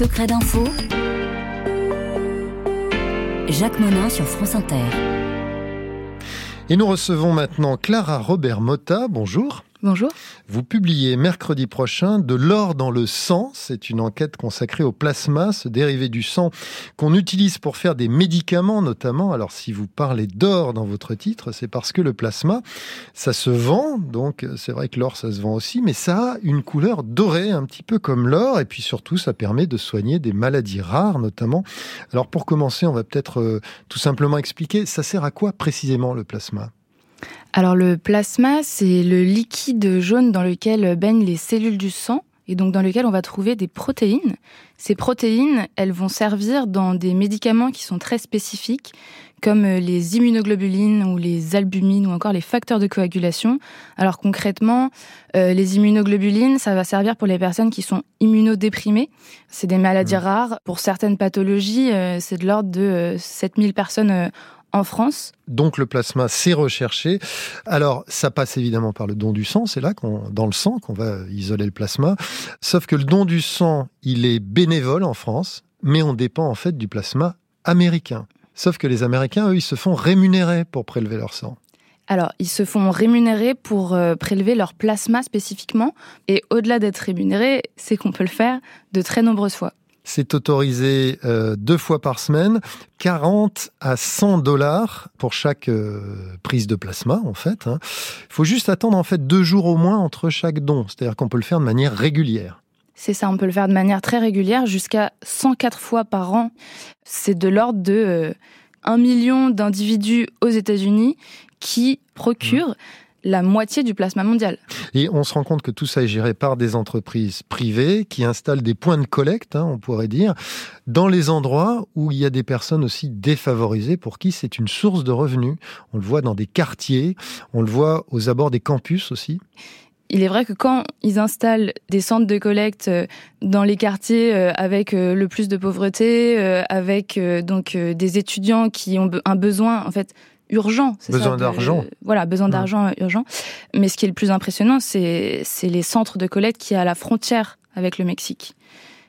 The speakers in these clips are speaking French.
secrets d'info. Jacques Monin sur France Inter. Et nous recevons maintenant Clara Robert Motta. Bonjour. Bonjour. Vous publiez mercredi prochain De l'or dans le sang. C'est une enquête consacrée au plasma, ce dérivé du sang qu'on utilise pour faire des médicaments notamment. Alors si vous parlez d'or dans votre titre, c'est parce que le plasma, ça se vend. Donc c'est vrai que l'or, ça se vend aussi, mais ça a une couleur dorée, un petit peu comme l'or. Et puis surtout, ça permet de soigner des maladies rares notamment. Alors pour commencer, on va peut-être euh, tout simplement expliquer, ça sert à quoi précisément le plasma? Alors le plasma, c'est le liquide jaune dans lequel baignent les cellules du sang et donc dans lequel on va trouver des protéines. Ces protéines, elles vont servir dans des médicaments qui sont très spécifiques, comme les immunoglobulines ou les albumines ou encore les facteurs de coagulation. Alors concrètement, euh, les immunoglobulines, ça va servir pour les personnes qui sont immunodéprimées. C'est des maladies mmh. rares. Pour certaines pathologies, euh, c'est de l'ordre de 7000 euh, personnes en France. Donc le plasma, c'est recherché. Alors ça passe évidemment par le don du sang, c'est là qu'on, dans le sang qu'on va isoler le plasma. Sauf que le don du sang, il est bénévole en France, mais on dépend en fait du plasma américain. Sauf que les Américains, eux, ils se font rémunérer pour prélever leur sang. Alors, ils se font rémunérer pour euh, prélever leur plasma spécifiquement. Et au-delà d'être rémunérés, c'est qu'on peut le faire de très nombreuses fois. C'est autorisé euh, deux fois par semaine, 40 à 100 dollars pour chaque euh, prise de plasma en fait. Il hein. faut juste attendre en fait deux jours au moins entre chaque don, c'est-à-dire qu'on peut le faire de manière régulière. C'est ça, on peut le faire de manière très régulière, jusqu'à 104 fois par an. C'est de l'ordre de 1 euh, million d'individus aux États-Unis qui procurent la moitié du plasma mondial. Et on se rend compte que tout ça est géré par des entreprises privées qui installent des points de collecte, hein, on pourrait dire, dans les endroits où il y a des personnes aussi défavorisées pour qui c'est une source de revenus. On le voit dans des quartiers, on le voit aux abords des campus aussi. Il est vrai que quand ils installent des centres de collecte euh, dans les quartiers euh, avec euh, le plus de pauvreté, avec donc des étudiants qui ont un besoin en fait urgent. Besoin d'argent. voilà, besoin mmh. d'argent urgent. Mais ce qui est le plus impressionnant, c'est les centres de collecte qui est à la frontière avec le Mexique.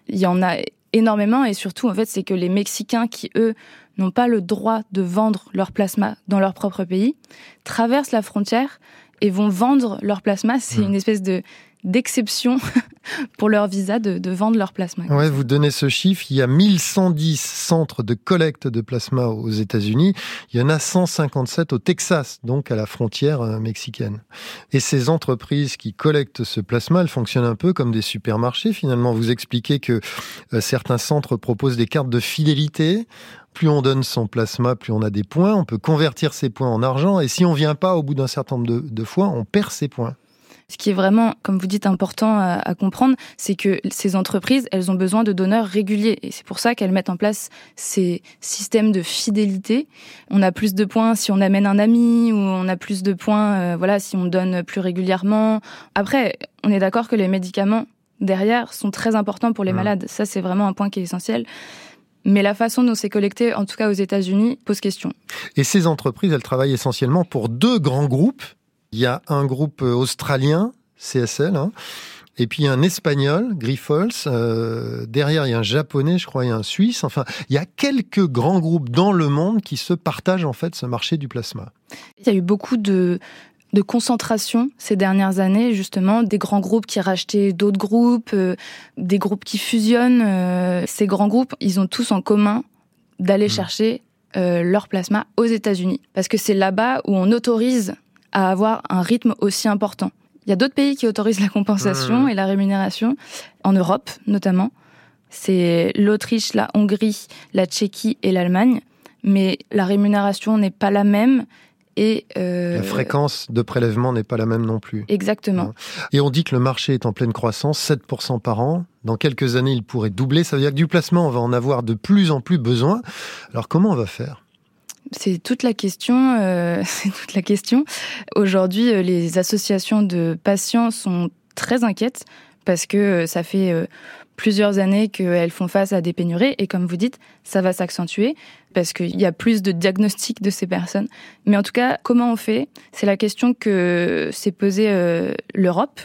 Il y en a énormément et surtout, en fait, c'est que les Mexicains qui, eux, n'ont pas le droit de vendre leur plasma dans leur propre pays, traversent la frontière et vont vendre leur plasma. C'est mmh. une espèce de d'exception pour leur visa de, vendre leur plasma. Ouais, vous donnez ce chiffre. Il y a 1110 centres de collecte de plasma aux États-Unis. Il y en a 157 au Texas, donc à la frontière euh, mexicaine. Et ces entreprises qui collectent ce plasma, elles fonctionnent un peu comme des supermarchés. Finalement, vous expliquez que euh, certains centres proposent des cartes de fidélité plus on donne son plasma, plus on a des points. On peut convertir ces points en argent. Et si on vient pas au bout d'un certain nombre de fois, on perd ses points. Ce qui est vraiment, comme vous dites, important à, comprendre, c'est que ces entreprises, elles ont besoin de donneurs réguliers. Et c'est pour ça qu'elles mettent en place ces systèmes de fidélité. On a plus de points si on amène un ami, ou on a plus de points, euh, voilà, si on donne plus régulièrement. Après, on est d'accord que les médicaments derrière sont très importants pour les mmh. malades. Ça, c'est vraiment un point qui est essentiel. Mais la façon dont c'est collecté, en tout cas aux États-Unis, pose question. Et ces entreprises, elles travaillent essentiellement pour deux grands groupes il y a un groupe euh, australien, CSL, hein, et puis un espagnol, Grifols. Euh, derrière, il y a un japonais, je crois, et un suisse. Enfin, il y a quelques grands groupes dans le monde qui se partagent en fait ce marché du plasma. Il y a eu beaucoup de, de concentration ces dernières années, justement, des grands groupes qui rachetaient d'autres groupes, euh, des groupes qui fusionnent. ces grands groupes, ils ont tous en commun d'aller mmh. chercher leur plasma aux États-Unis. Parce que c'est là-bas où on autorise à avoir un rythme aussi important. Il y a d'autres pays qui autorisent la compensation mmh. et la rémunération, en Europe notamment. C'est l'Autriche, la Hongrie, la Tchéquie et l'Allemagne. Mais la rémunération n'est pas la même et euh... la fréquence de prélèvement n'est pas la même non plus. Exactement. Et on dit que le marché est en pleine croissance, 7% par an. Dans quelques années, il pourrait doubler. Ça veut dire que du placement, on va en avoir de plus en plus besoin. Alors comment on va faire? C'est toute la question. Euh, c'est toute la question. Aujourd'hui, euh, les associations de patients sont très inquiètes parce que euh, ça fait plusieurs années qu'elles font face à des pénuries. Et comme vous dites, ça va s'accentuer parce qu'il y a plus de diagnostics de ces personnes. Mais en tout cas, comment on fait? C'est la question que s'est posée euh, l'Europe.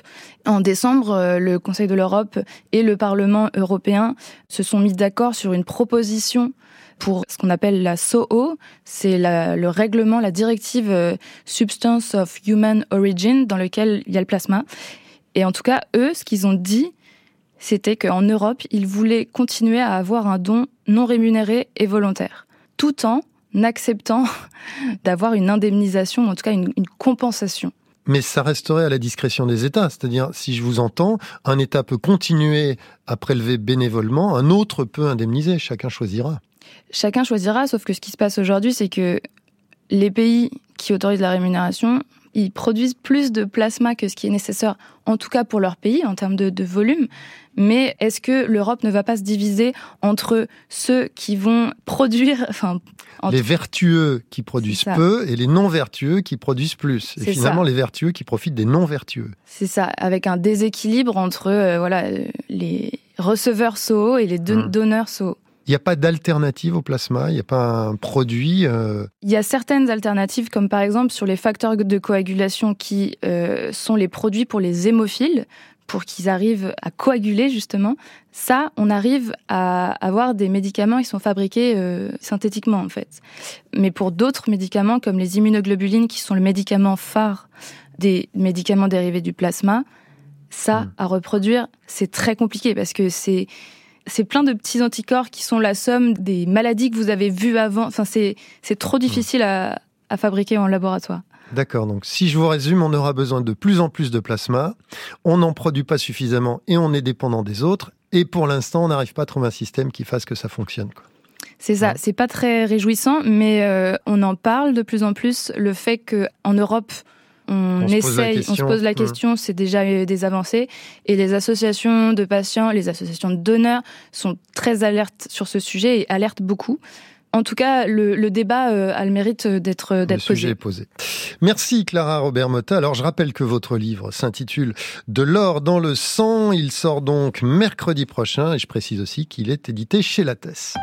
En décembre, euh, le Conseil de l'Europe et le Parlement européen se sont mis d'accord sur une proposition pour ce qu'on appelle la SOO, c'est le règlement, la directive euh, Substance of Human Origin, dans lequel il y a le plasma. Et en tout cas, eux, ce qu'ils ont dit, c'était qu'en Europe, ils voulaient continuer à avoir un don non rémunéré et volontaire, tout en acceptant d'avoir une indemnisation, en tout cas une, une compensation. Mais ça resterait à la discrétion des États. C'est-à-dire, si je vous entends, un État peut continuer à prélever bénévolement, un autre peut indemniser. Chacun choisira. Chacun choisira, sauf que ce qui se passe aujourd'hui, c'est que les pays qui autorisent la rémunération, ils produisent plus de plasma que ce qui est nécessaire, en tout cas pour leur pays, en termes de, volume. Mais est-ce que l'Europe ne va pas se diviser entre ceux qui vont produire, enfin, les vertueux qui produisent peu et les non vertueux qui produisent plus. Et finalement, les vertueux qui profitent des non vertueux. C'est ça, avec un déséquilibre entre euh, voilà les receveurs SOO et les mmh. donneurs SOO. Il n'y a pas d'alternative au plasma Il n'y a pas un produit euh, Il y a certaines alternatives, comme par exemple sur les facteurs de coagulation qui euh, sont les produits pour les hémophiles, pour qu'ils arrivent à coaguler justement. Ça, on arrive à avoir des médicaments qui sont fabriqués euh, synthétiquement en fait. Mais pour d'autres médicaments, comme les immunoglobulines, qui sont le médicament phare des médicaments dérivés du plasma, ça, hmm. à reproduire, c'est très compliqué parce que c'est c'est plein de petits anticorps qui sont la somme des maladies que vous avez vues avant. Enfin, c'est, c'est trop difficile à, à fabriquer en laboratoire. D'accord, donc si je vous résume, on aura besoin de plus en plus de plasma, on n'en produit pas suffisamment et on est dépendant des autres, et pour l'instant, on n'arrive pas à trouver un système qui fasse que ça fonctionne. Quoi. C'est ça, c'est pas très réjouissant, mais euh, on en parle de plus en plus. Le fait qu'en Europe, on, essaye, on se pose la mmh. question, c'est déjà des avancées. Et les associations de patients, les associations de donneurs sont très alertes sur ce sujet et alertent beaucoup. En tout cas, le, débat euh, a le mérite d'être d'être posé. posé. Merci Clara Robert Motta. Alors je rappelle que votre livre s'intitule De l'or dans le sang. Il sort donc mercredi prochain et je précise aussi qu'il est édité chez Lattès.